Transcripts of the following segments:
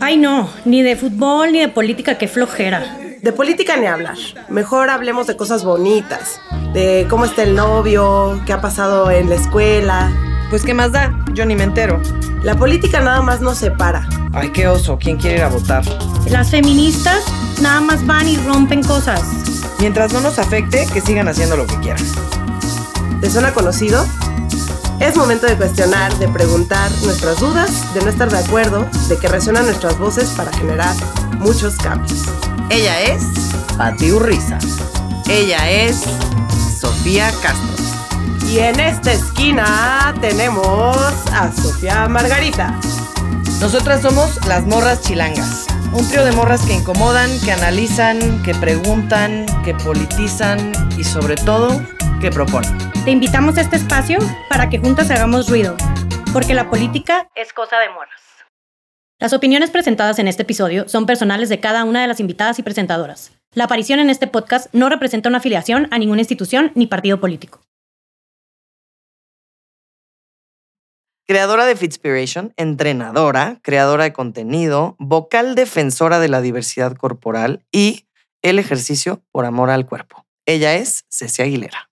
Ay no, ni de fútbol ni de política, qué flojera. De política ni hablar. Mejor hablemos de cosas bonitas. De cómo está el novio, qué ha pasado en la escuela. Pues qué más da, yo ni me entero. La política nada más nos separa. Ay, qué oso, ¿quién quiere ir a votar? Las feministas nada más van y rompen cosas. Mientras no nos afecte, que sigan haciendo lo que quieran. ¿Te suena conocido? Es momento de cuestionar, de preguntar nuestras dudas, de no estar de acuerdo, de que resuenan nuestras voces para generar muchos cambios. Ella es Pati Urriza. Ella es Sofía Castro. Y en esta esquina tenemos a Sofía Margarita. Nosotras somos las morras chilangas. Un trío de morras que incomodan, que analizan, que preguntan, que politizan y sobre todo, que proponen. Te invitamos a este espacio para que juntas hagamos ruido, porque la política es cosa de morras. Las opiniones presentadas en este episodio son personales de cada una de las invitadas y presentadoras. La aparición en este podcast no representa una afiliación a ninguna institución ni partido político. Creadora de Fitspiration, entrenadora, creadora de contenido, vocal defensora de la diversidad corporal y el ejercicio por amor al cuerpo. Ella es Cecia Aguilera.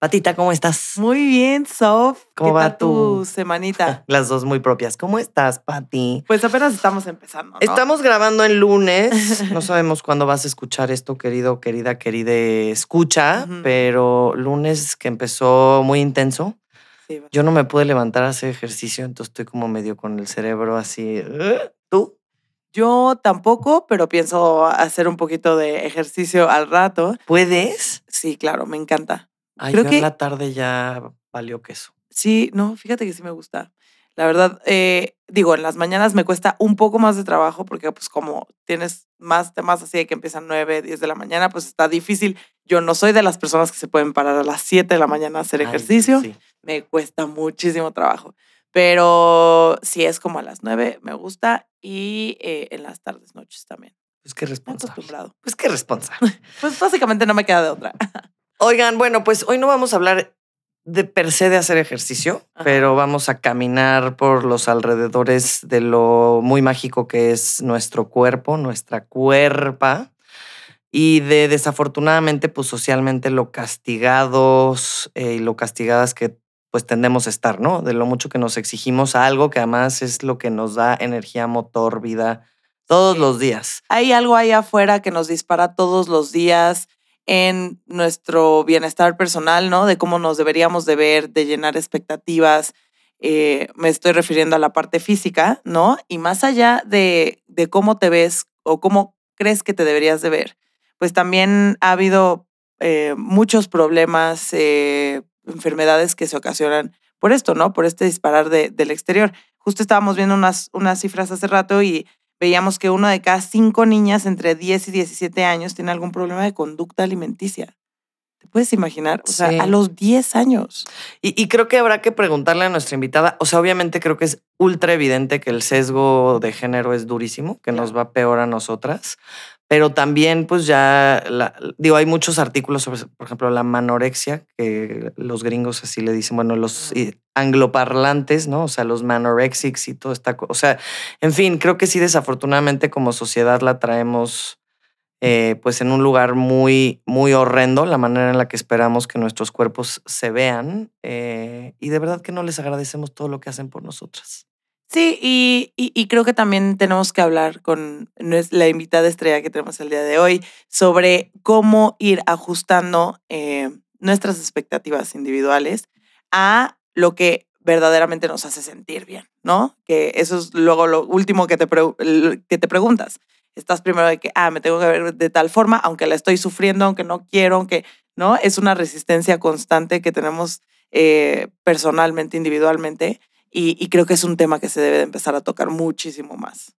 Patita, ¿cómo estás? Muy bien, Sof. ¿Cómo ¿Qué va tal tu semanita? Las dos muy propias. ¿Cómo estás, Pati? Pues apenas estamos empezando, ¿no? Estamos grabando el lunes. No sabemos cuándo vas a escuchar esto, querido, querida, querida escucha, pero lunes que empezó muy intenso. Sí. Yo no me pude levantar a hacer ejercicio, entonces estoy como medio con el cerebro así. ¿Tú? Yo tampoco, pero pienso hacer un poquito de ejercicio al rato. ¿Puedes? Sí, claro, me encanta. Ay, Creo que- en la tarde ya valió queso. Sí, no, fíjate que sí me gusta. La verdad, eh, digo, en las mañanas me cuesta un poco más de trabajo porque pues como tienes más temas así de que empiezan 9, 10 de la mañana, pues está difícil. Yo no soy de las personas que se pueden parar a las 7 de la mañana a hacer Ay, ejercicio. sí. me cuesta muchísimo trabajo. Pero si es como a las 9, me gusta. Y eh, en las tardes, noches también. Pues qué responsable. acostumbrado. Pues qué responsable. Pues básicamente no me queda de otra. Oigan, bueno, pues hoy no vamos a hablar de per se de hacer ejercicio, Ajá. pero vamos a caminar por los alrededores de lo muy mágico que es nuestro cuerpo, nuestra cuerpa, y de desafortunadamente, pues socialmente lo castigados eh, y lo castigadas que pues tendemos a estar, ¿no? De lo mucho que nos exigimos a algo que además es lo que nos da energía, motor, vida todos los días. Hay algo ahí afuera que nos dispara todos los días en nuestro bienestar personal, ¿no? De cómo nos deberíamos de ver, de llenar expectativas. Eh, me estoy refiriendo a la parte física, ¿no? Y más allá de, de cómo te ves o cómo crees que te deberías de ver, pues también ha habido eh, muchos problemas, eh, enfermedades que se ocasionan por esto, ¿no? Por este disparar de- del exterior. Justo estábamos viendo unas, unas cifras hace rato y veíamos que una de cada cinco niñas entre 10 y 17 años tiene algún problema de conducta alimenticia. ¿Te puedes imaginar? O sea, Sí. a los 10 años. Y, y creo que habrá que preguntarle a nuestra invitada, o sea, obviamente creo que es ultra evidente que el sesgo de género es durísimo, que nos va peor a nosotras, pero también pues ya, la- digo, hay muchos artículos sobre, por ejemplo, la manorexia, que los gringos así le dicen, bueno, los angloparlantes, ¿no? O sea, los manorexics y todo esta, co- o sea, en fin, creo que sí, desafortunadamente como sociedad la traemos eh, pues en un lugar muy, muy horrendo, la manera en la que esperamos que nuestros cuerpos se vean. eh, y de verdad que no les agradecemos todo lo que hacen por nosotras. Sí, y, y- creo que también tenemos que hablar con la invitada estrella que tenemos el día de hoy sobre cómo ir ajustando eh, nuestras expectativas individuales a lo que verdaderamente nos hace sentir bien, ¿no? Que eso es luego lo último que te, que te preguntas. Estás primero de que, ah, me tengo que ver de tal forma, aunque la estoy sufriendo, aunque no quiero, aunque, ¿no? Es una resistencia constante que tenemos eh, personalmente, individualmente. Y, y creo que es un tema que se debe de empezar a tocar muchísimo más.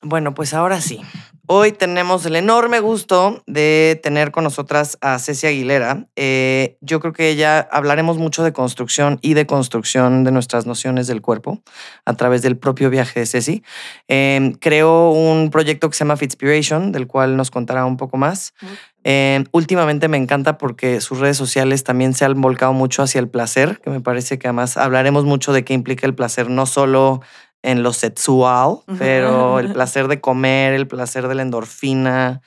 Bueno, pues ahora sí. Hoy tenemos el enorme gusto de tener con nosotras a Cecia Aguilera. Eh, yo creo que ella hablaremos mucho de construcción y de construcción de nuestras nociones del cuerpo a través del propio viaje de Ceci. Eh, creó un proyecto que se llama Fitspiration, del cual nos contará un poco más. Eh, últimamente me encanta porque sus redes sociales también se han volcado mucho hacia el placer, que me parece que además hablaremos mucho de qué implica el placer, no solo en lo sexual, pero el placer de comer, el placer de la endorfina.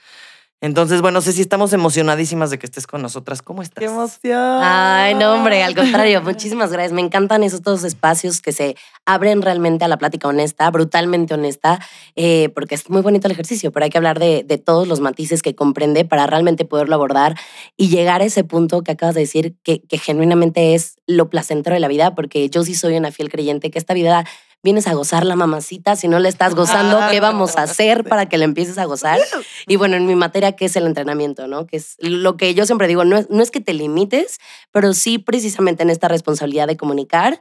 Entonces, bueno, no sé si estamos emocionadísimas de que estés con nosotras. ¿Cómo estás? ¡Qué emoción! Ay, no, hombre, al contrario, muchísimas gracias. Me encantan esos dos espacios que se abren realmente a la plática honesta, brutalmente honesta, eh, porque es muy bonito el ejercicio, pero hay que hablar de, de, todos los matices que comprende para realmente poderlo abordar y llegar a ese punto que acabas de decir, que, que genuinamente es lo placentero de la vida, porque yo sí soy una fiel creyente que esta vida vienes a gozar la mamacita, si no le estás gozando, ¿qué vamos a hacer para que le empieces a gozar? Y bueno, en mi materia, ¿qué es el entrenamiento? ¿no? Que es lo que yo siempre digo, no es, no es que te limites, pero sí precisamente en esta responsabilidad de comunicar,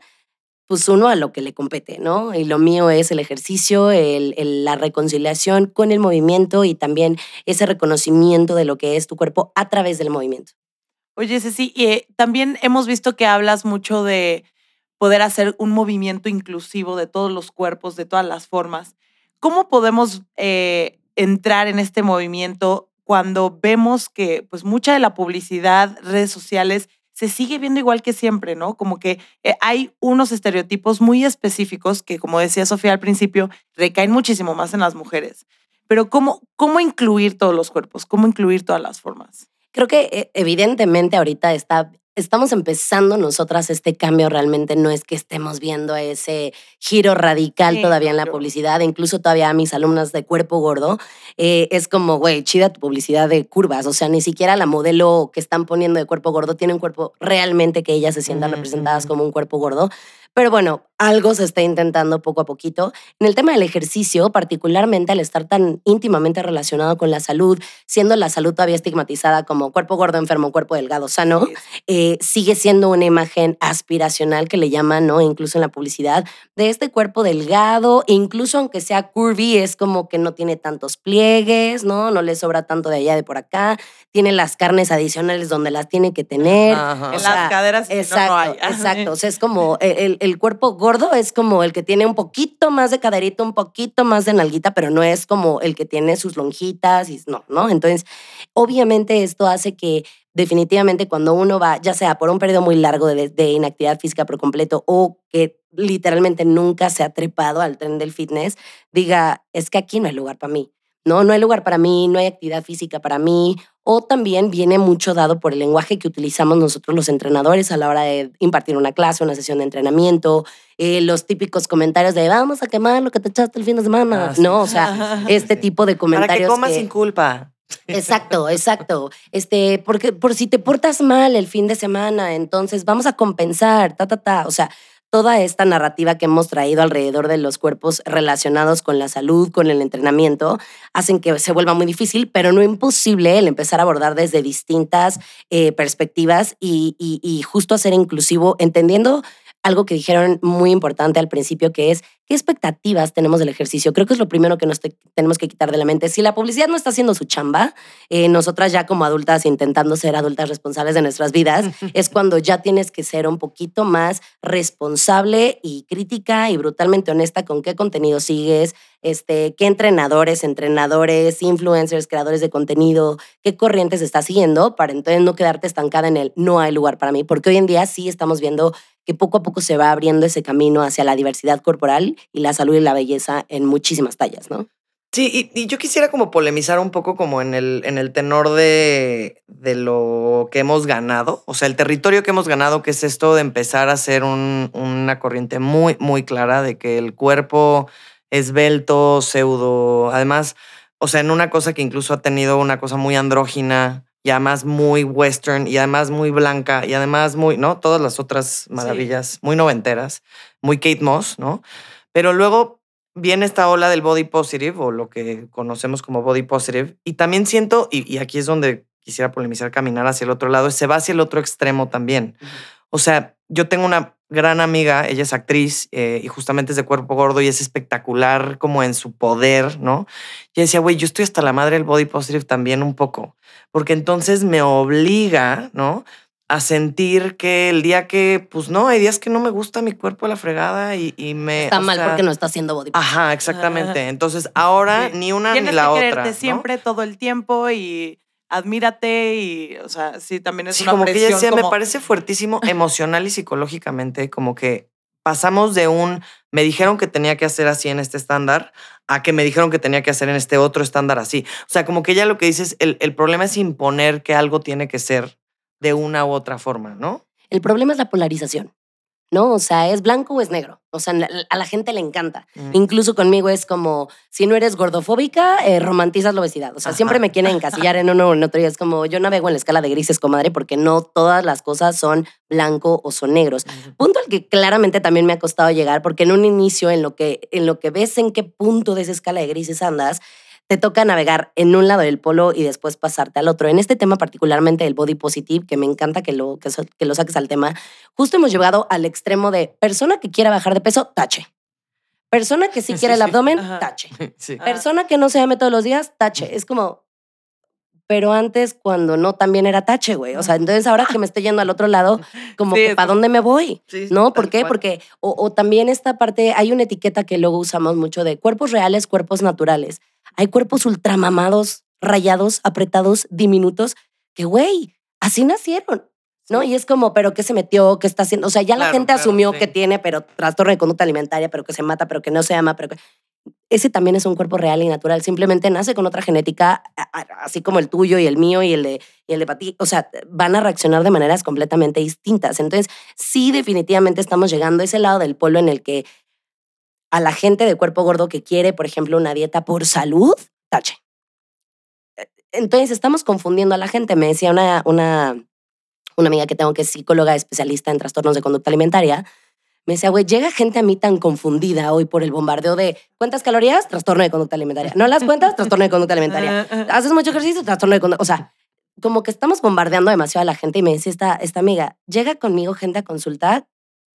pues uno a lo que le compete, ¿no? Y lo mío es el ejercicio, el, el, la reconciliación con el movimiento y también ese reconocimiento de lo que es tu cuerpo a través del movimiento. Oye, Ceci, eh, también hemos visto que hablas mucho de poder hacer un movimiento inclusivo de todos los cuerpos, de todas las formas. ¿Cómo podemos eh, entrar en este movimiento cuando vemos que pues mucha de la publicidad, redes sociales, se sigue viendo igual que siempre, ¿no? Como que eh, hay unos estereotipos muy específicos que, como decía Sofía al principio, recaen muchísimo más en las mujeres. Pero ¿cómo, cómo incluir todos los cuerpos? ¿Cómo incluir todas las formas? Creo que eh, evidentemente ahorita está estamos empezando nosotras este cambio realmente no es que estemos viendo ese giro radical sí, todavía en la publicidad, incluso todavía a mis alumnas de cuerpo gordo, eh, es como, güey, chida tu publicidad de curvas, o sea, ni siquiera la modelo que están poniendo de cuerpo gordo tiene un cuerpo realmente que ellas se sientan mm -hmm. representadas como un cuerpo gordo, pero bueno, algo se está intentando poco a poquito. En el tema del ejercicio, particularmente al estar tan íntimamente relacionado con la salud, siendo la salud todavía estigmatizada como cuerpo gordo, enfermo, cuerpo delgado, sano, eh, sigue siendo una imagen aspiracional que le llaman, ¿no? Incluso en la publicidad, de este cuerpo delgado, incluso aunque sea curvy, es como que no tiene tantos pliegues, ¿no? No le sobra tanto de allá de por acá, tiene las carnes adicionales donde las tiene que tener. Ajá. En sea, las caderas exacto, no, no hay. Exacto, o sea, es como el, el cuerpo gordo es como el que tiene un poquito más de caderito, un poquito más de nalguita, pero no es como el que tiene sus lonjitas y no, ¿no? Entonces, obviamente esto hace que definitivamente cuando uno va, ya sea por un periodo muy largo de, de, inactividad física por completo o que literalmente nunca se ha trepado al tren del fitness, diga, es que aquí no hay lugar para mí. No, no hay lugar para mí, no hay actividad física para mí. O también viene mucho dado por el lenguaje que utilizamos nosotros los entrenadores a la hora de impartir una clase, una sesión de entrenamiento, eh, los típicos comentarios de vamos a quemar lo que te echaste el fin de semana. Ah, sí. No, o sea, este tipo de comentarios. Para que comas que, sin culpa. Exacto, exacto. Este, porque por si te portas mal el fin de semana, entonces vamos a compensar, ta, ta, ta. O sea, toda esta narrativa que hemos traído alrededor de los cuerpos relacionados con la salud, con el entrenamiento, hacen que se vuelva muy difícil, pero no imposible el empezar a abordar desde distintas eh, perspectivas y, y, y justo hacer inclusivo, entendiendo algo que dijeron muy importante al principio, que es qué expectativas tenemos del ejercicio. Creo que es lo primero que nos te tenemos que quitar de la mente. Si la publicidad no está haciendo su chamba, eh, nosotras ya como adultas intentando ser adultas responsables de nuestras vidas, es cuando ya tienes que ser un poquito más responsable y crítica y brutalmente honesta con qué contenido sigues, este, qué entrenadores, entrenadores, influencers, creadores de contenido, qué corrientes estás siguiendo para entonces no quedarte estancada en el no hay lugar para mí, porque hoy en día sí estamos viendo que poco a poco se va abriendo ese camino hacia la diversidad corporal y la salud y la belleza en muchísimas tallas, ¿no? Sí, y, y, yo quisiera como polemizar un poco como en el, en el tenor de, de, lo que hemos ganado, o sea, el territorio que hemos ganado, que es esto de empezar a hacer un, una corriente muy, muy clara de que el cuerpo esbelto, pseudo, además, o sea, en una cosa que incluso ha tenido una cosa muy andrógina, y además muy western, y además muy blanca, y además muy, ¿no? Todas las otras maravillas, sí. muy noventeras, muy Kate Moss, ¿no? Pero luego viene esta ola del body positive, o lo que conocemos como body positive, y también siento, y, y aquí es donde quisiera polemizar, caminar hacia el otro lado, se va hacia el otro extremo también. Uh -huh. O sea, yo tengo una gran amiga, ella es actriz eh, y justamente es de cuerpo gordo y es espectacular como en su poder, ¿no? Y decía, güey, yo estoy hasta la madre del body positive también un poco, porque entonces me obliga, ¿no? A sentir que el día que, pues no, hay días que no me gusta mi cuerpo a la fregada y, y me. Está mal sea, porque no está haciendo body positive. Ajá, exactamente. Entonces ahora sí. ni una Tienes ni la que otra. ¿no? siempre todo el tiempo y admírate y, o sea, sí, también es Sí, una como que ella presión decía, me parece fuertísimo emocional y psicológicamente, como que pasamos de un, me dijeron que tenía que hacer así en este estándar, a que me dijeron que tenía que hacer en este otro estándar así. O sea, como que ella lo que dice es, el, el problema es imponer que algo tiene que ser de una u otra forma, ¿no? El problema es la polarización, ¿no? O sea, es blanco o es negro. O sea, a la gente le encanta. Mm. Incluso conmigo es como, si no eres gordofóbica, eh, romantizas la obesidad. O sea, Ajá. siempre me quieren encasillar en uno o en otro. Y es como, yo navego en la escala de grises, comadre, porque no todas las cosas son blanco o son negros. Punto al que claramente también me ha costado llegar, porque en un inicio, en lo que, en lo que ves en qué punto de esa escala de grises andas, te toca navegar en un lado del polo y después pasarte al otro. En este tema particularmente del body positive, que me encanta que lo, que, so- que lo saques al tema, justo hemos llegado al extremo de persona que quiera bajar de peso, tache. Persona que sí Sí, quiere el abdomen, Ajá. tache. Sí. Persona que no se llame todos los días, tache. Es como, pero antes cuando no también era tache, güey. O sea, entonces ahora que me estoy yendo al otro lado, como Sí, que ¿para dónde me voy? Sí, ¿No? ¿Por qué? cual. Porque, o, o también esta parte, hay una etiqueta que luego usamos mucho de cuerpos reales, cuerpos naturales. Hay cuerpos ultramamados, rayados, apretados, diminutos, que, güey, así nacieron. ¿No? Y es como, ¿pero qué se metió? ¿Qué está haciendo? O sea, ya la gente claro, asumió sí. que tiene, pero trastorno de conducta alimentaria, pero que se mata, pero que no se ama, pero que ese también es un cuerpo real y natural. Simplemente nace con otra genética, así como el tuyo y el mío y el de, y el de Pati. O sea, van a reaccionar de maneras completamente distintas. Entonces, sí, definitivamente estamos llegando a ese lado del polo en el que a la gente de cuerpo gordo que quiere, por ejemplo, una dieta por salud, tache. Entonces, estamos confundiendo a la gente. Me decía una, una, una amiga que tengo que es psicóloga especialista en trastornos de conducta alimentaria. Me decía, güey, llega gente a mí tan confundida hoy por el bombardeo de ¿cuántas calorías? Trastorno de conducta alimentaria. ¿No las cuentas? Trastorno de conducta alimentaria. ¿Haces mucho ejercicio? Trastorno de conducta. O sea, como que estamos bombardeando demasiado a la gente y me dice esta, esta amiga, llega conmigo gente a consultar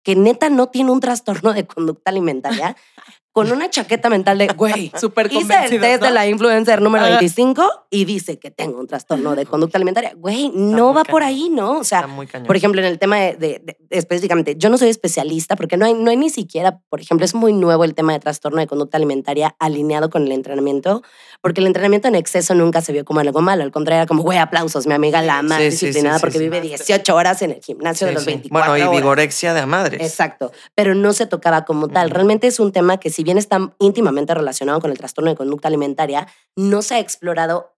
que neta no tiene un trastorno de conducta alimentaria con una chaqueta mental de, güey, Súper Hice el test la influencer número Ajá. 25 y dice que tengo un trastorno de conducta alimentaria. Güey, no va por ahí, ¿no? O sea, por ejemplo, en el tema de, de- de- específicamente, yo no soy especialista porque no hay, no hay ni siquiera, por ejemplo, es muy nuevo el tema de trastorno de conducta alimentaria alineado con el entrenamiento, porque el entrenamiento en exceso nunca se vio como algo malo. Al contrario, era como, güey, aplausos, mi amiga la más Sí, sí, sí, disciplinada sí, porque sí. vive 18 horas en el gimnasio de Sí, los sí. 24 Bueno, y vigorexia de a madres. Exacto, pero no se tocaba como tal. Realmente es un tema que si bien está íntimamente relacionado con el trastorno de conducta alimentaria, no se ha explorado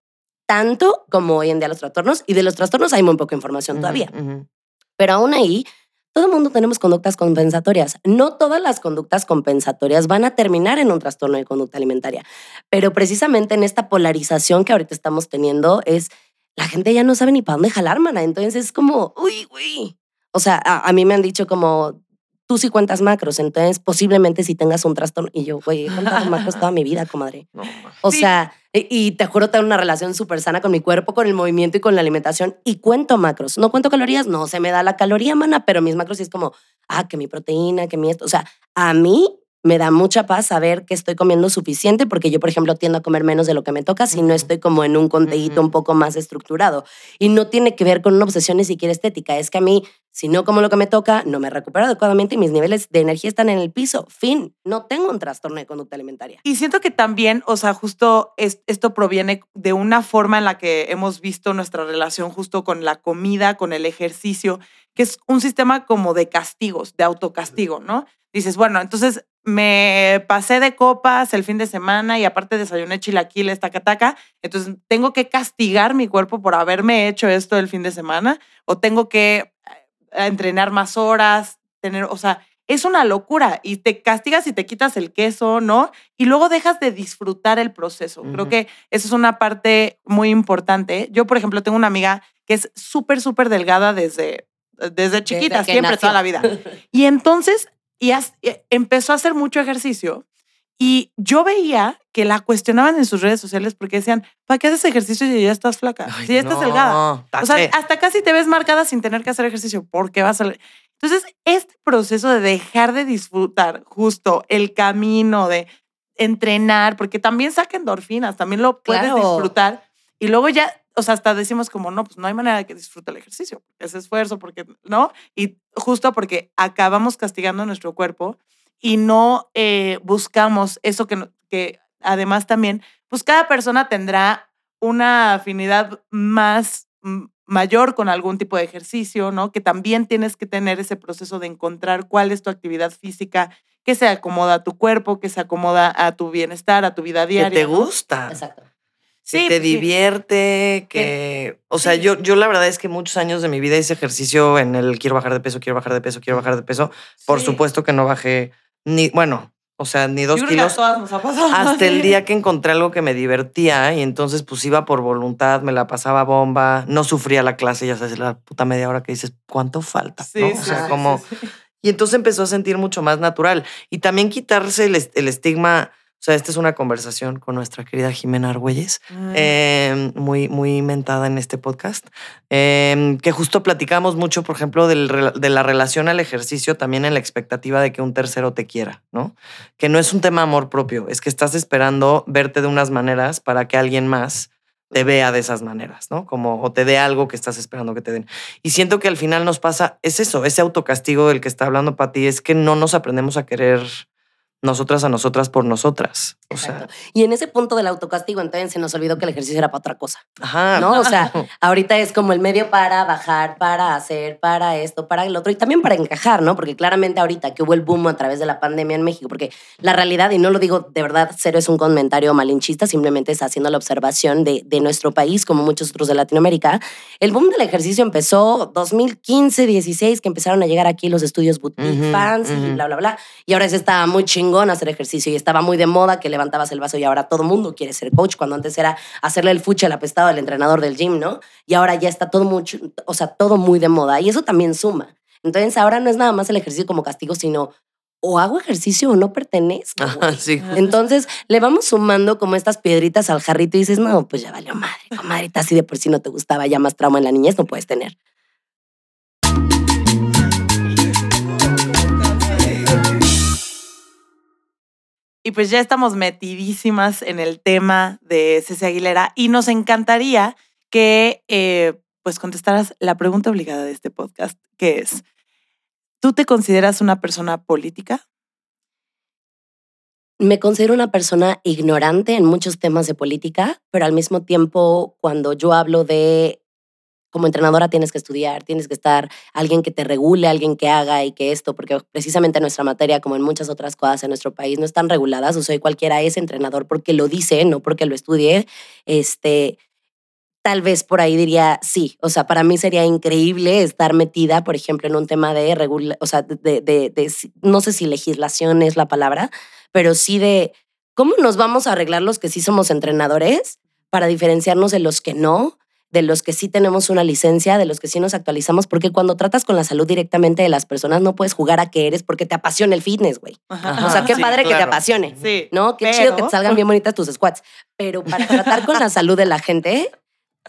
tanto como hoy en día los trastornos y de los trastornos hay muy poca información todavía. Pero aún ahí, todo el mundo tenemos conductas compensatorias. No todas las conductas compensatorias van a terminar en un trastorno de conducta alimentaria, pero precisamente en esta polarización que ahorita estamos teniendo es la gente ya no sabe ni para dónde jalar, mana. Entonces es como, uy, uy. O sea, a, a mí me han dicho como, tú sí cuentas macros, entonces posiblemente si tengas un trastorno. Y yo, güey, he contado macros toda mi vida, comadre. No. O Sí. sea, y, y te juro tener una relación súper sana con mi cuerpo, con el movimiento y con la alimentación. Y cuento macros. No cuento calorías, no se me da la caloría, mana, pero mis macros sí es como, ah, que mi proteína, que mi esto. O sea, a mí me da mucha paz saber que estoy comiendo suficiente porque yo, por ejemplo, tiendo a comer menos de lo que me toca si no estoy como en un conteíto un poco más estructurado. Y no tiene que ver con una obsesión ni siquiera estética. Es que a mí, si no como lo que me toca, no me recupero adecuadamente y mis niveles de energía están en el piso. Fin. No tengo un trastorno de conducta alimentaria. Y siento que también, o sea, justo es- esto proviene de una forma en la que hemos visto nuestra relación justo con la comida, con el ejercicio, que es un sistema como de castigos, de autocastigo, ¿no? Dices, bueno, entonces me pasé de copas el fin de semana y aparte desayuné chilaquiles, taca, taca, entonces tengo que castigar mi cuerpo por haberme hecho esto el fin de semana o tengo que eh, entrenar más horas, tener, o sea, es una locura y te castigas y te quitas el queso, ¿no? Y luego dejas de disfrutar el proceso. Creo que eso es una parte muy importante. Yo, por ejemplo, tengo una amiga que es súper, súper delgada desde, desde chiquita, siempre, nació. toda la vida. Y entonces y as- eh, empezó a hacer mucho ejercicio y yo veía que la cuestionaban en sus redes sociales porque decían, ¿para qué haces ejercicio si ya estás flaca? Ay, si ya estás no, delgada. O sea, hasta casi te ves marcada sin tener que hacer ejercicio porque vas a... Entonces, este proceso de dejar de disfrutar justo el camino de entrenar, porque también saca endorfinas, también lo puedes Claro. disfrutar y luego ya, o sea, hasta decimos como, no, pues no hay manera de que disfrute el ejercicio, porque es esfuerzo, porque, ¿no? Y justo porque acabamos castigando nuestro cuerpo y no eh, buscamos eso que, no- que además también, pues cada persona tendrá una afinidad más mm, mayor con algún tipo de ejercicio, ¿no? Que también tienes que tener ese proceso de encontrar cuál es tu actividad física que se acomoda a tu cuerpo, que se acomoda a tu bienestar, a tu vida Que diaria. te ¿no? gusta. Exacto. Que Sí, te pues sí. divierte, que... O sea, sí. yo, yo la verdad es que muchos años de mi vida hice ejercicio en el quiero bajar de peso, quiero bajar de peso, quiero bajar de peso. Por supuesto que no bajé ni, bueno, o sea, ni dos Yo kilos. todas nos ha pasado. Hasta el día que encontré algo que me divertía y entonces pues iba por voluntad, me la pasaba bomba, no sufría la clase, ya sabes, la puta media hora que dices, ¿cuánto falta? Sí, ¿no? sí, o sea, como... Y entonces empezó a sentir mucho más natural. Y también quitarse el, el estigma. O sea, esta es una conversación con nuestra querida Jimena Argüelles, eh, muy, muy mentada en este podcast, eh, que justo platicamos mucho, por ejemplo, del de la relación al ejercicio, también en la expectativa de que un tercero te quiera, ¿no? Que no es un tema amor propio, es que estás esperando verte de unas maneras para que alguien más te vea de esas maneras, ¿no? Como o te dé algo que estás esperando que te den. Y siento que al final nos pasa, es eso, ese autocastigo del que está hablando Pati, es que no nos aprendemos a querer nosotras a nosotras por nosotras. O sea. Y en ese punto del autocastigo, entonces se nos olvidó que el ejercicio era para otra cosa. ajá. ¿no? O sea, ahorita es como el medio para bajar, para hacer, para esto, para el otro y también para encajar, ¿no? Porque claramente ahorita que hubo el boom a través de la pandemia en México, porque la realidad, y no lo digo de verdad, cero es un comentario malinchista, simplemente está haciendo la observación de, de nuestro país, como muchos otros de Latinoamérica. El boom del ejercicio empezó 2015, 16, que empezaron a llegar aquí los estudios boutique Ujú, fans y ujú. bla, bla, bla. Y ahora se estaba muy chingón hacer ejercicio y estaba muy de moda que levantabas el vaso y ahora todo mundo quiere ser coach, cuando antes era hacerle el fuche al apestado al entrenador del gym, ¿no? Y ahora ya está todo mucho, o sea, todo muy de moda y eso también suma. Entonces ahora no es nada más el ejercicio como castigo, sino o hago ejercicio o no pertenezco. Ajá, güey. sí. Entonces le vamos sumando como estas piedritas al jarrito y dices, no, pues ya valió madre, comadrita, si de por sí no te gustaba ya más trauma en la niñez, no puedes tener. Y pues ya estamos metidísimas en el tema de Ceci Aguilera y nos encantaría que eh, pues contestaras la pregunta obligada de este podcast, que es, ¿tú te consideras una persona política? Me considero una persona ignorante en muchos temas de política, pero al mismo tiempo, cuando yo hablo de como entrenadora tienes que estudiar, tienes que estar alguien que te regule, alguien que haga y que esto, porque precisamente nuestra materia, como en muchas otras cosas en nuestro país, no están reguladas. O sea, cualquiera es entrenador porque lo dice, no porque lo estudie. Este, tal vez por ahí diría sí. O sea, para mí sería increíble estar metida, por ejemplo, en un tema de regula, o sea, de, de, no sé si legislación es la palabra, pero sí de cómo nos vamos a arreglar los que sí somos entrenadores para diferenciarnos de los que no, de los que sí tenemos una licencia, de los que sí nos actualizamos, porque cuando tratas con la salud directamente de las personas no puedes jugar a que eres porque te apasiona el fitness, güey. Ajá, o sea, qué sí, padre que te apasione. Sí. ¿No? Qué pero- chido que te salgan bien bonitas tus squats. Pero para tratar con la salud de la gente,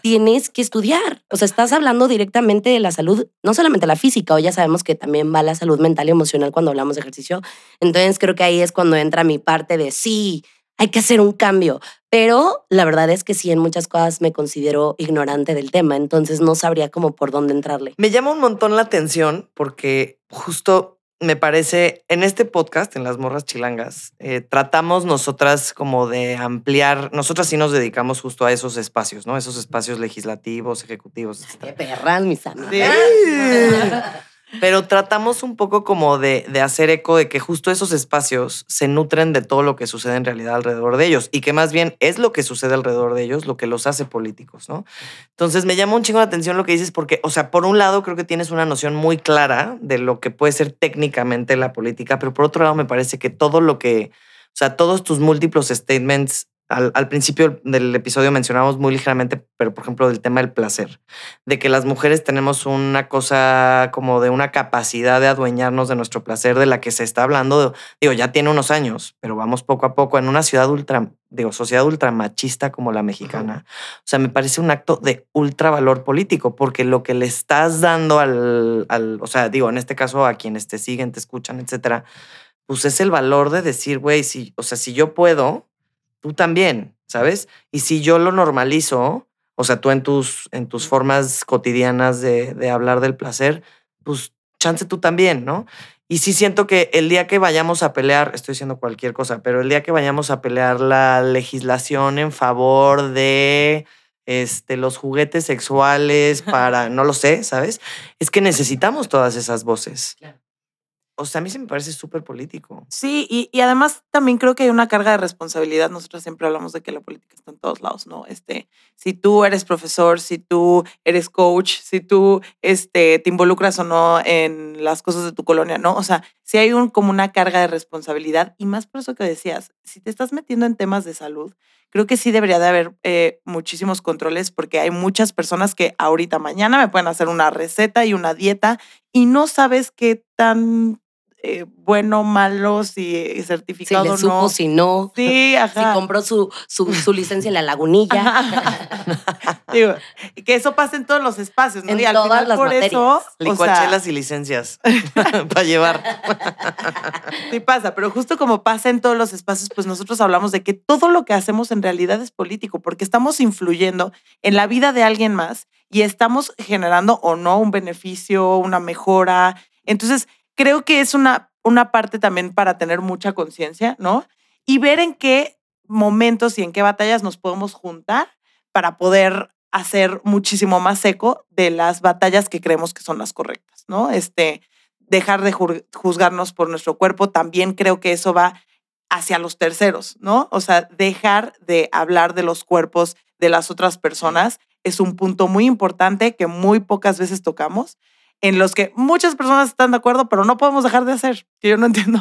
tienes que estudiar. O sea, estás hablando directamente de la salud, no solamente la física, o ya sabemos que también va la salud mental y emocional cuando hablamos de ejercicio. Entonces creo que ahí es cuando entra mi parte de sí, hay que hacer un cambio. Pero la verdad es que sí, en muchas cosas me considero ignorante del tema, entonces no sabría cómo por dónde entrarle. Me llama un montón la atención porque justo me parece en este podcast, en Las Morras Chilangas, eh, tratamos nosotras como de ampliar, nosotras sí nos dedicamos justo a esos espacios, ¿no? Esos espacios legislativos, ejecutivos, Qué etc. perras, mis amigas. Pero tratamos un poco como de, de hacer eco de que justo esos espacios se nutren de todo lo que sucede en realidad alrededor de ellos y que más bien es lo que sucede alrededor de ellos lo que los hace políticos, ¿no? Entonces me llama un chingo la atención lo que dices porque, o sea, por un lado creo que tienes una noción muy clara de lo que puede ser técnicamente la política, pero por otro lado me parece que todo lo que, o sea, todos tus múltiples statements al, al, principio del episodio mencionamos muy ligeramente, pero por ejemplo del tema del placer, de que las mujeres tenemos una cosa como de una capacidad de adueñarnos de nuestro placer de la que se está hablando, digo, ya tiene unos años, pero vamos poco a poco en una ciudad ultra, digo, sociedad ultra machista como la mexicana. O sea, me parece un acto de ultra valor político, porque lo que le estás dando al, al o sea, digo, en este caso a quienes te siguen, te escuchan, etcétera, pues es el valor de decir, güey, si, o sea, si yo puedo, tú también, ¿sabes? Y si yo lo normalizo, o sea, tú en tus, en tus formas cotidianas de, de hablar del placer, pues chance tú también, ¿no? Y sí siento que el día que vayamos a pelear, estoy diciendo cualquier cosa, pero el día que vayamos a pelear la legislación en favor de este, los juguetes sexuales para, no lo sé, ¿sabes? Es que necesitamos todas esas voces. O sea, a mí se me parece súper político. Sí, y, y, además también creo que hay una carga de responsabilidad. Nosotros siempre hablamos de que la política está en todos lados, ¿no? Este, si tú eres profesor, si tú eres coach, si tú este, te involucras o no en las cosas de tu colonia, ¿no? O sea, si hay un, como una carga de responsabilidad y más por eso que decías, si te estás metiendo en temas de salud, creo que sí debería de haber eh, muchísimos controles porque hay muchas personas que ahorita, mañana me pueden hacer una receta y una dieta y no sabes qué tan eh, bueno, malo, si certificado si le supo, no. Si no. Sí, ajá. Si compró su, su, su licencia en la lagunilla. Digo, que eso pasa en todos los espacios, ¿no? En y al todas final las por materias. eso. Licuachelas y licencias para llevar. sí pasa, pero justo como pasa en todos los espacios, pues nosotros hablamos de que todo lo que hacemos en realidad es político, porque estamos influyendo en la vida de alguien más y estamos generando o no un beneficio, una mejora. Entonces, creo que es una, una parte también para tener mucha conciencia, ¿no? Y ver en qué momentos y en qué batallas nos podemos juntar para poder hacer muchísimo más seco de las batallas que creemos que son las correctas, ¿no? Este, dejar de juzgarnos por nuestro cuerpo, también creo que eso va hacia los terceros, ¿no? O sea, dejar de hablar de los cuerpos de las otras personas es un punto muy importante que muy pocas veces tocamos en los que muchas personas están de acuerdo, pero no podemos dejar de hacer, que yo no entiendo.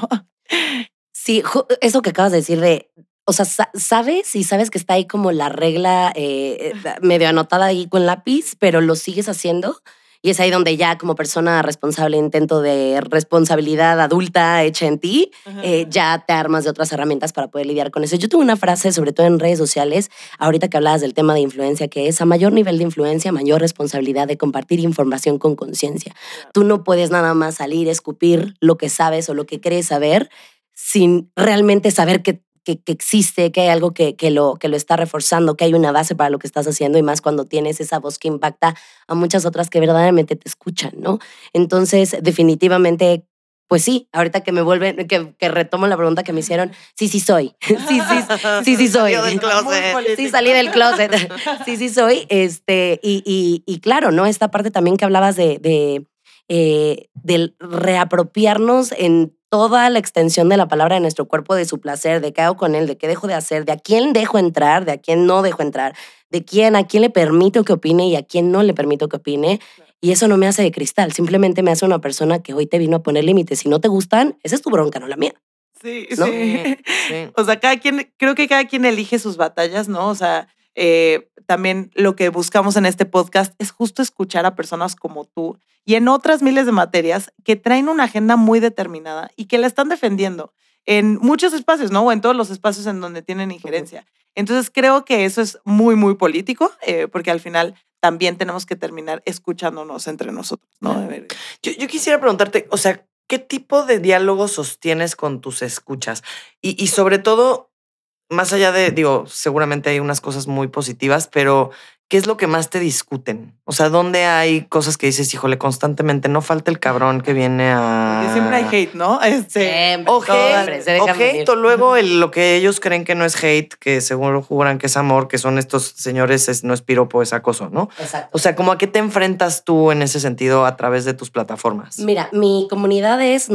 Sí, eso que acabas de decir de, o sea, sabes y sabes que está ahí como la regla eh, medio anotada ahí con lápiz, pero lo sigues haciendo. Y es ahí donde ya como persona responsable, intento de responsabilidad adulta hecha en ti, eh, ya te armas de otras herramientas para poder lidiar con eso. Yo tengo una frase, sobre todo en redes sociales, ahorita que hablabas del tema de influencia, que es a mayor nivel de influencia, mayor responsabilidad de compartir información con conciencia. Tú no puedes nada más salir, escupir lo que sabes o lo que crees saber sin realmente saber que que, existe, que hay algo que, que, lo, que lo está reforzando, que hay una base para lo que estás haciendo y más cuando tienes esa voz que impacta a muchas otras que verdaderamente te escuchan, ¿no? Entonces, definitivamente pues sí, ahorita que me vuelven, que, que, retomo la pregunta que me hicieron, sí, sí soy. Sí, sí, sí, sí soy. Del closet. Sí, salí del closet. Sí, sí soy. Este, y, y, y claro, ¿no? Esta parte también que hablabas de, de eh, del reapropiarnos en toda la extensión de la palabra de nuestro cuerpo, de su placer, de qué hago con él, de qué dejo de hacer, de a quién dejo entrar, de a quién no dejo entrar, de quién, a quién le permito que opine y a quién no le permito que opine. Y eso no me hace de cristal, simplemente me hace una persona que hoy te vino a poner límites. Si no te gustan, esa es tu bronca, no la mía. Sí, sí. O sea, cada quien, creo que cada quien elige sus batallas, ¿no? O sea, eh, también lo que buscamos en este podcast es justo escuchar a personas como tú y en otras miles de materias que traen una agenda muy determinada y que la están defendiendo en muchos espacios, ¿no? O en todos los espacios en donde tienen injerencia. Entonces creo que eso es muy, muy político, eh, porque al final también tenemos que terminar escuchándonos entre nosotros, ¿no? Yo, yo quisiera preguntarte, o sea, ¿qué tipo de diálogo sostienes con tus escuchas? Y, y sobre todo, más allá de, digo, seguramente hay unas cosas muy positivas, pero ¿qué es lo que más te discuten? O sea, ¿dónde hay cosas que dices, híjole, constantemente no falta el cabrón que viene a. Y siempre hay hate, ¿no? Este, Siempre, O siempre, se hate, o, hate, o luego el- lo que ellos creen que no es hate, que seguro juran que es amor, que son estos señores, es- no es piropo, es acoso, ¿no? Exacto. O sea, ¿cómo a qué te enfrentas tú en ese sentido a través de tus plataformas? Mira, mi comunidad es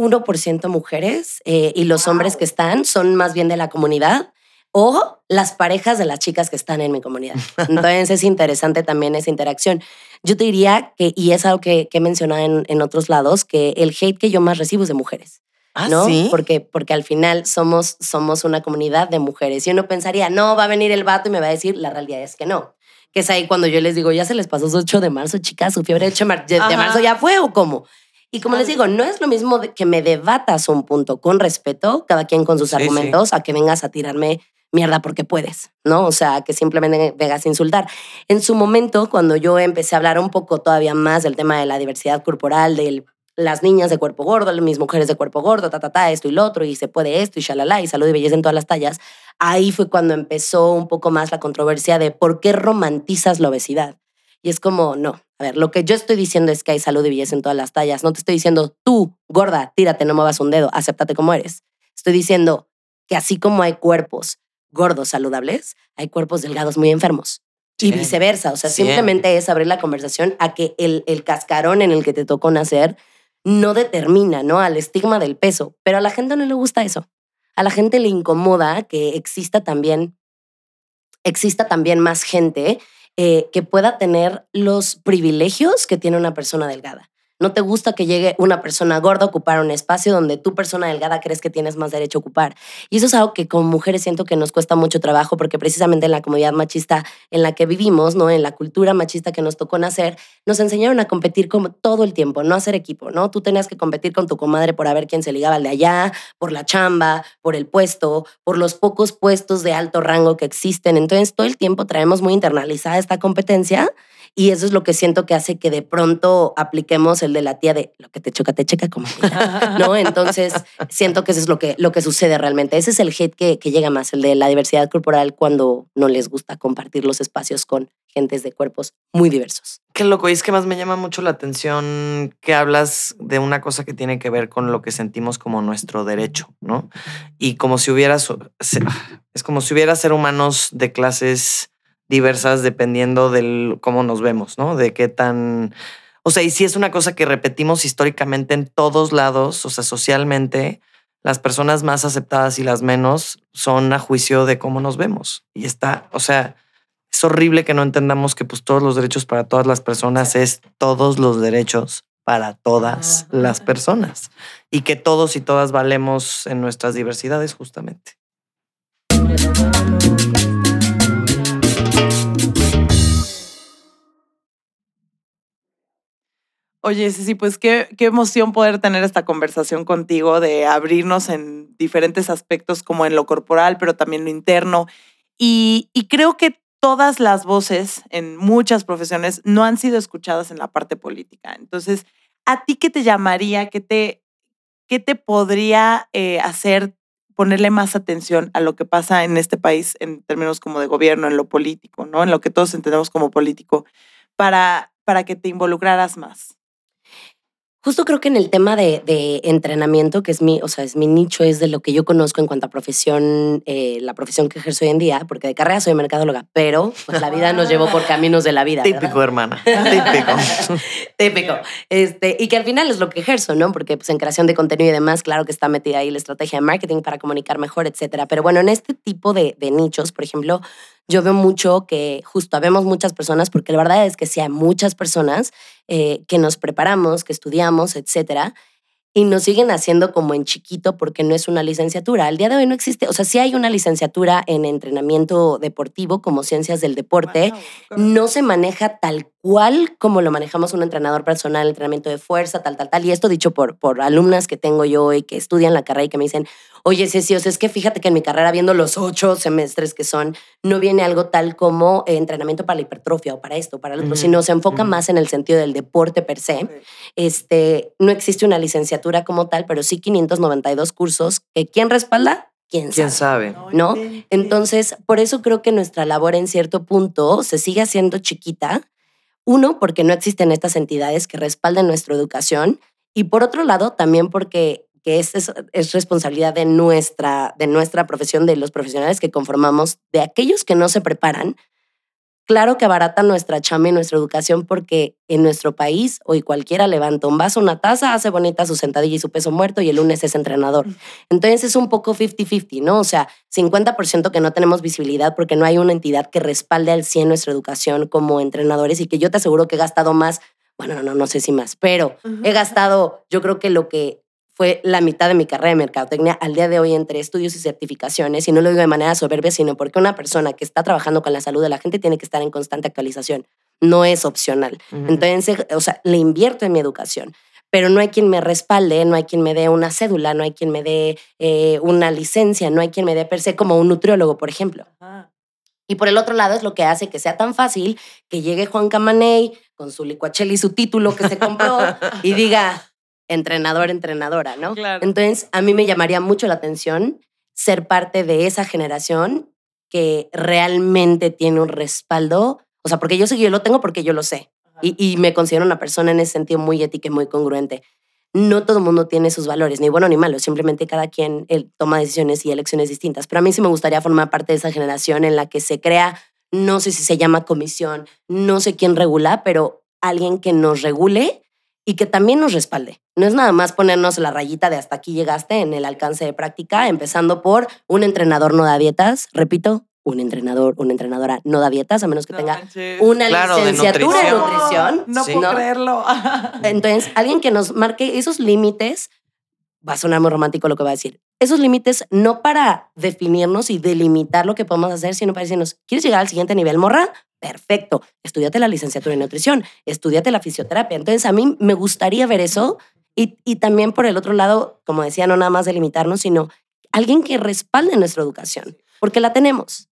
91% mujeres eh, y los hombres que están son más bien de la comunidad o las parejas de las chicas que están en mi comunidad. Entonces es interesante también esa interacción. Yo te diría que, y es algo que, que he mencionado en, en otros lados, que el hate que yo más recibo es de mujeres. Ah, ¿no? sí. Porque, porque al final somos, somos una comunidad de mujeres. Y uno pensaría, no, va a venir el vato y me va a decir, la realidad es que no. Que es ahí cuando yo les digo, ya se les pasó su 8 de marzo, chicas, su fiebre de 8 de marzo ya fue o cómo. Y como les digo, no es lo mismo que me debatas un punto con respeto, cada quien con sus Sí, sí. argumentos, a que vengas a tirarme mierda porque puedes, ¿no? O sea, que simplemente vengas a insultar. En su momento, cuando yo empecé a hablar un poco todavía más del tema de la diversidad corporal, de las niñas de cuerpo gordo, mis mujeres de cuerpo gordo, ta, ta, ta, esto y lo otro, y se puede esto, y shalala, y salud y belleza en todas las tallas, ahí fue cuando empezó un poco más la controversia de por qué romantizas la obesidad. Y es como, no, a ver, lo que yo estoy diciendo es que hay salud y belleza en todas las tallas. No te estoy diciendo, tú, gorda, tírate, no muevas un dedo, acéptate como eres. Estoy diciendo que así como hay cuerpos gordos saludables, hay cuerpos delgados muy enfermos. Y viceversa, o sea, simplemente es abrir la conversación a que el, el cascarón en el que te tocó nacer no determina, ¿no? Al estigma del peso. Pero a la gente no le gusta eso. A la gente le incomoda que exista también, exista también más gente eh, que pueda tener los privilegios que tiene una persona delgada. No te gusta que llegue una persona gorda a ocupar un espacio donde tu persona delgada crees que tienes más derecho a ocupar. Y eso es algo que como mujeres siento que nos cuesta mucho trabajo porque precisamente en la comunidad machista en la que vivimos, ¿no? En la cultura machista que nos tocó nacer, nos enseñaron a competir como todo el tiempo, no hacer equipo, ¿no? Tú tenías que competir con tu comadre por a ver quién se ligaba al de allá, por la chamba, por el puesto, por los pocos puestos de alto rango que existen. Entonces, todo el tiempo traemos muy internalizada esta competencia y eso es lo que siento que hace que de pronto apliquemos el de la tía de lo que te choca, te checa como amiga", ¿no? Entonces, siento que eso es lo que, lo que sucede realmente. Ese es el hate que, que llega más, el de la diversidad corporal cuando no les gusta compartir los espacios con gentes de cuerpos muy diversos. Qué loco, y es que más me llama mucho la atención que hablas de una cosa que tiene que ver con lo que sentimos como nuestro derecho, ¿no? Y como si hubiera, es como si hubiera ser humanos de clases diversas dependiendo del cómo nos vemos, ¿no? De qué tan... O sea, y si es una cosa que repetimos históricamente en todos lados, o sea, socialmente, las personas más aceptadas y las menos son a juicio de cómo nos vemos. Y está, o sea, es horrible que no entendamos que pues todos los derechos para todas las personas es todos los derechos para todas las personas y que todos y todas valemos en nuestras diversidades justamente. Oye, sí, pues qué, qué emoción poder tener esta conversación contigo, de abrirnos en diferentes aspectos, como en lo corporal, pero también lo interno. Y, y creo que todas las voces en muchas profesiones no han sido escuchadas en la parte política. Entonces, ¿a ti qué te llamaría, qué te, qué te podría eh, hacer ponerle más atención a lo que pasa en este país en términos como de gobierno, en lo político, ¿no? En lo que todos entendemos como político, para, para que te involucraras más. Justo creo que en el tema de, de entrenamiento, que es mi, o sea, es mi nicho, es de lo que yo conozco en cuanto a profesión, eh, la profesión que ejerzo hoy en día, porque de carrera soy mercadóloga, pero pues, la vida nos llevó por caminos de la vida. ¿verdad? Típico, hermana. Típico. Típico. Este, y que al final es lo que ejerzo, ¿no? Porque pues, en creación de contenido y demás, claro que está metida ahí la estrategia de marketing para comunicar mejor, etcétera. Pero bueno, en este tipo de, de nichos, por ejemplo, yo veo mucho que justo habemos muchas personas, porque la verdad es que sí hay muchas personas eh, que nos preparamos, que estudiamos, etcétera, y nos siguen haciendo como en chiquito porque no es una licenciatura. Al día de hoy no existe, o sea, sí hay una licenciatura en entrenamiento deportivo como ciencias del deporte, no se maneja tal cual como lo manejamos un entrenador personal, entrenamiento de fuerza, tal, tal, tal. Y esto dicho por, por alumnas que tengo yo y que estudian la carrera y que me dicen, oye, Ceci, o sea, es que fíjate que en mi carrera, viendo los ocho semestres que son, no viene algo tal como eh, entrenamiento para la hipertrofia o para esto, para lo otro, sino se enfoca más en el sentido del deporte per se. Este, no existe una licenciatura como tal, pero sí 592 cursos que ¿quién respalda? ¿Quién, ¿Quién sabe? sabe? ¿no? Entonces, por eso creo que nuestra labor en cierto punto se sigue haciendo chiquita. Uno, porque no existen estas entidades que respalden nuestra educación. Y por otro lado, también porque que es, es, es responsabilidad de nuestra, de nuestra profesión, de los profesionales que conformamos, de aquellos que no se preparan. Claro que abaratan nuestra chamba y nuestra educación porque en nuestro país hoy cualquiera levanta un vaso, una taza, hace bonita su sentadilla y su peso muerto y el lunes es entrenador. Entonces es un poco 50-50, ¿no? O sea, 50% que no tenemos visibilidad porque no hay una entidad que respalde al 100 nuestra educación como entrenadores y que yo te aseguro que he gastado más, bueno, no, no, no sé si más, pero he gastado, yo creo que lo que fue la mitad de mi carrera de mercadotecnia al día de hoy entre estudios y certificaciones, y no lo digo de manera soberbia, sino porque una persona que está trabajando con la salud de la gente tiene que estar en constante actualización. No es opcional. Entonces, o sea, le invierto en mi educación, pero no hay quien me respalde, no hay quien me dé una cédula, no hay quien me dé eh, una licencia, no hay quien me dé per se como un nutriólogo, por ejemplo. Y por el otro lado es lo que hace que sea tan fácil que llegue Juan Camaney con su licuachel y su título que se compró y diga entrenador, entrenadora, ¿no? Claro. Entonces, a mí me llamaría mucho la atención ser parte de esa generación que realmente tiene un respaldo. O sea, porque yo sé que yo lo tengo porque yo lo sé. Y, y me considero una persona en ese sentido muy ética y muy congruente. no todo el mundo tiene sus valores, ni bueno ni malo, simplemente cada quien él, toma decisiones y elecciones distintas. Pero a mí sí me gustaría formar parte de esa generación en la que se crea, no sé si se llama comisión, no sé quién regula, pero alguien que nos regule y que también nos respalde. No es nada más ponernos la rayita de hasta aquí llegaste en el alcance de práctica, empezando por un entrenador no da dietas, repito, un entrenador, una entrenadora no da dietas, a menos que No tenga manches. una Claro, licenciatura en nutrición. nutrición. No Sí. puedo ¿no? creerlo. Entonces, alguien que nos marque esos límites, va a sonar muy romántico lo que va a decir, esos límites no para definirnos y delimitar lo que podemos hacer, sino para decirnos, ¿quieres llegar al siguiente nivel, morra? Perfecto, estudiate la licenciatura en nutrición, estudiate la fisioterapia. Entonces, a mí me gustaría ver eso y, y también por el otro lado, como decía, no nada más delimitarnos, sino alguien que respalde nuestra educación, porque la tenemos.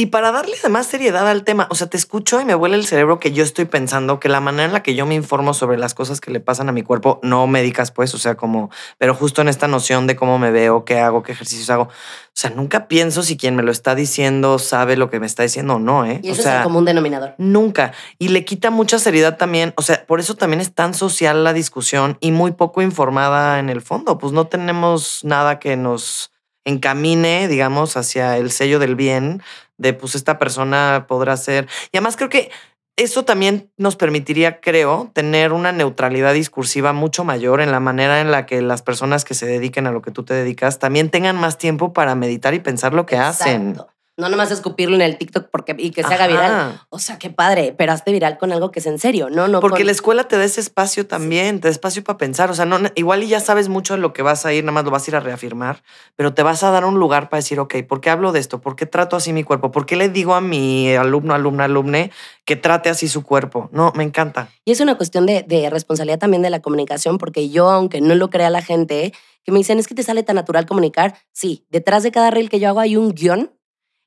Y para darle además seriedad al tema, o sea, te escucho y me vuela el cerebro que yo estoy pensando que la manera en la que yo me informo sobre las cosas que le pasan a mi cuerpo, no médicas, pues, o sea, como, pero justo en esta noción de cómo me veo, qué hago, qué ejercicios hago. O sea, nunca pienso si quien me lo está diciendo sabe lo que me está diciendo o no, ¿eh? Y o eso es el común denominador. Nunca. Y le quita mucha seriedad también. O sea, por eso también es tan social la discusión y muy poco informada en el fondo. Pues no tenemos nada que nos encamine, digamos, hacia el sello del bien de pues esta persona podrá ser. Y además creo que eso también nos permitiría, creo, tener una neutralidad discursiva mucho mayor en la manera en la que las personas que se dediquen a lo que tú te dedicas también tengan más tiempo para meditar y pensar lo que hacen. No nomás escupirlo en el TikTok porque, y que se haga viral. O sea, qué padre, pero hazte viral con algo que es en serio, no, no. Porque con- la escuela te da ese espacio también, te da espacio para pensar. O sea, no, igual y ya sabes mucho de lo que vas a ir, nada más lo vas a ir a reafirmar, pero te vas a dar un lugar para decir, ok, ¿por qué hablo de esto? ¿Por qué trato así mi cuerpo? ¿Por qué le digo a mi alumno, alumna, alumne que trate así su cuerpo? No, me encanta. Y es una cuestión de, de responsabilidad también de la comunicación, porque yo, aunque no lo crea la gente, que me dicen, es que te sale tan natural comunicar, sí, detrás de cada reel que yo hago hay un guion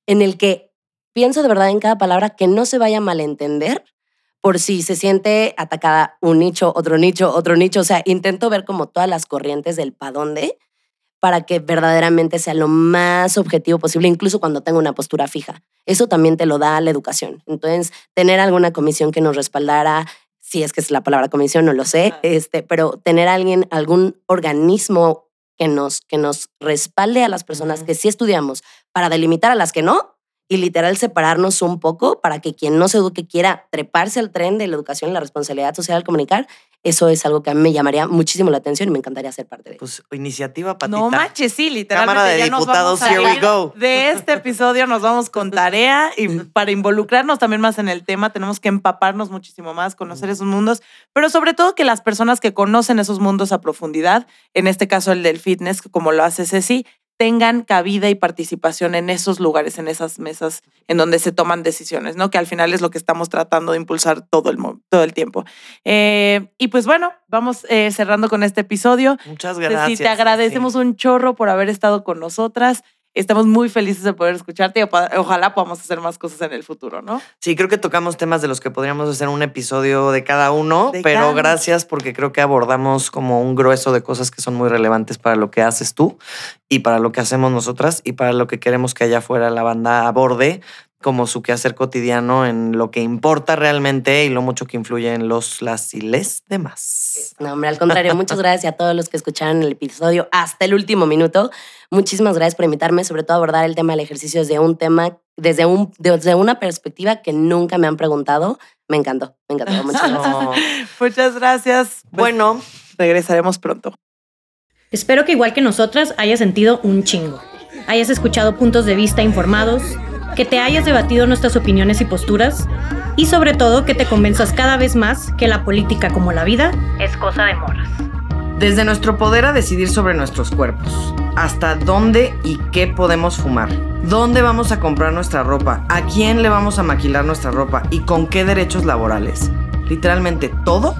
en el que pienso de verdad en cada palabra que no se vaya a malentender por si se siente atacada un nicho, otro nicho, otro nicho. O sea, intento ver como todas las corrientes del pa' dónde para que verdaderamente sea lo más objetivo posible, incluso cuando tengo una postura fija. Eso también te lo da la educación. Entonces, tener alguna comisión que nos respaldara, si es que es la palabra comisión, no lo sé, este, pero tener alguien, algún organismo que nos, que nos respalde a las personas que sí estudiamos para delimitar a las que no y literal separarnos un poco para que quien no se eduque quiera treparse al tren de la educación y la responsabilidad social al comunicar, eso es algo que a mí me llamaría muchísimo la atención y me encantaría ser parte de. Pues iniciativa patita. No manches, sí, literalmente. Cámara de ya nos Diputados, vamos here we go. De este episodio nos vamos con tarea y para involucrarnos también más en el tema tenemos que empaparnos muchísimo más, conocer esos mundos, pero sobre todo que las personas que conocen esos mundos a profundidad, en este caso el del fitness, como lo hace Ceci, tengan cabida y participación en esos lugares, en esas mesas en donde se toman decisiones, ¿no? Que al final es lo que estamos tratando de impulsar todo el, todo el tiempo. Eh, y pues bueno, vamos eh, cerrando con este episodio. Muchas gracias. te agradecemos un chorro por haber estado con nosotras. Estamos muy felices de poder escucharte y ojalá podamos hacer más cosas en el futuro, ¿no? Sí, creo que tocamos temas de los que podríamos hacer un episodio de cada uno, De pero cada gracias porque creo que abordamos como un grueso de cosas que son muy relevantes para lo que haces tú y para lo que hacemos nosotras y para lo que queremos que allá afuera la banda aborde como su quehacer cotidiano en lo que importa realmente y lo mucho que influye en los, las y les demás. No, hombre, al contrario, muchas gracias a todos los que escucharon el episodio hasta el último minuto. Muchísimas gracias por invitarme, sobre todo a abordar el tema del ejercicio desde un tema, desde, un, desde una perspectiva que nunca me han preguntado. Me encantó, me encantó. Muchas gracias. No. Muchas gracias. Pues, Bueno, regresaremos pronto. Espero que igual que nosotras hayas sentido un chingo. Hayas escuchado puntos de vista informados, que te hayas debatido nuestras opiniones y posturas y sobre todo que te convenzas cada vez más que la política como la vida es cosa de morras. Desde nuestro poder a decidir sobre nuestros cuerpos, hasta dónde y qué podemos fumar, dónde vamos a comprar nuestra ropa, a quién le vamos a maquilar nuestra ropa y con qué derechos laborales. Literalmente todo,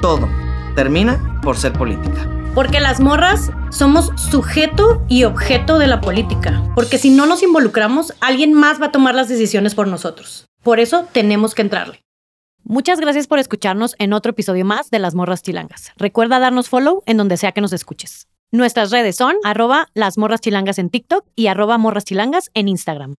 todo termina por ser política. Porque las morras somos sujeto y objeto de la política. Porque si no nos involucramos, alguien más va a tomar las decisiones por nosotros. Por eso tenemos que entrarle. Muchas gracias por escucharnos en otro episodio más de Las Morras Chilangas. Recuerda darnos follow en donde sea que nos escuches. Nuestras redes son arroba las morras en TikTok y arroba morras en Instagram.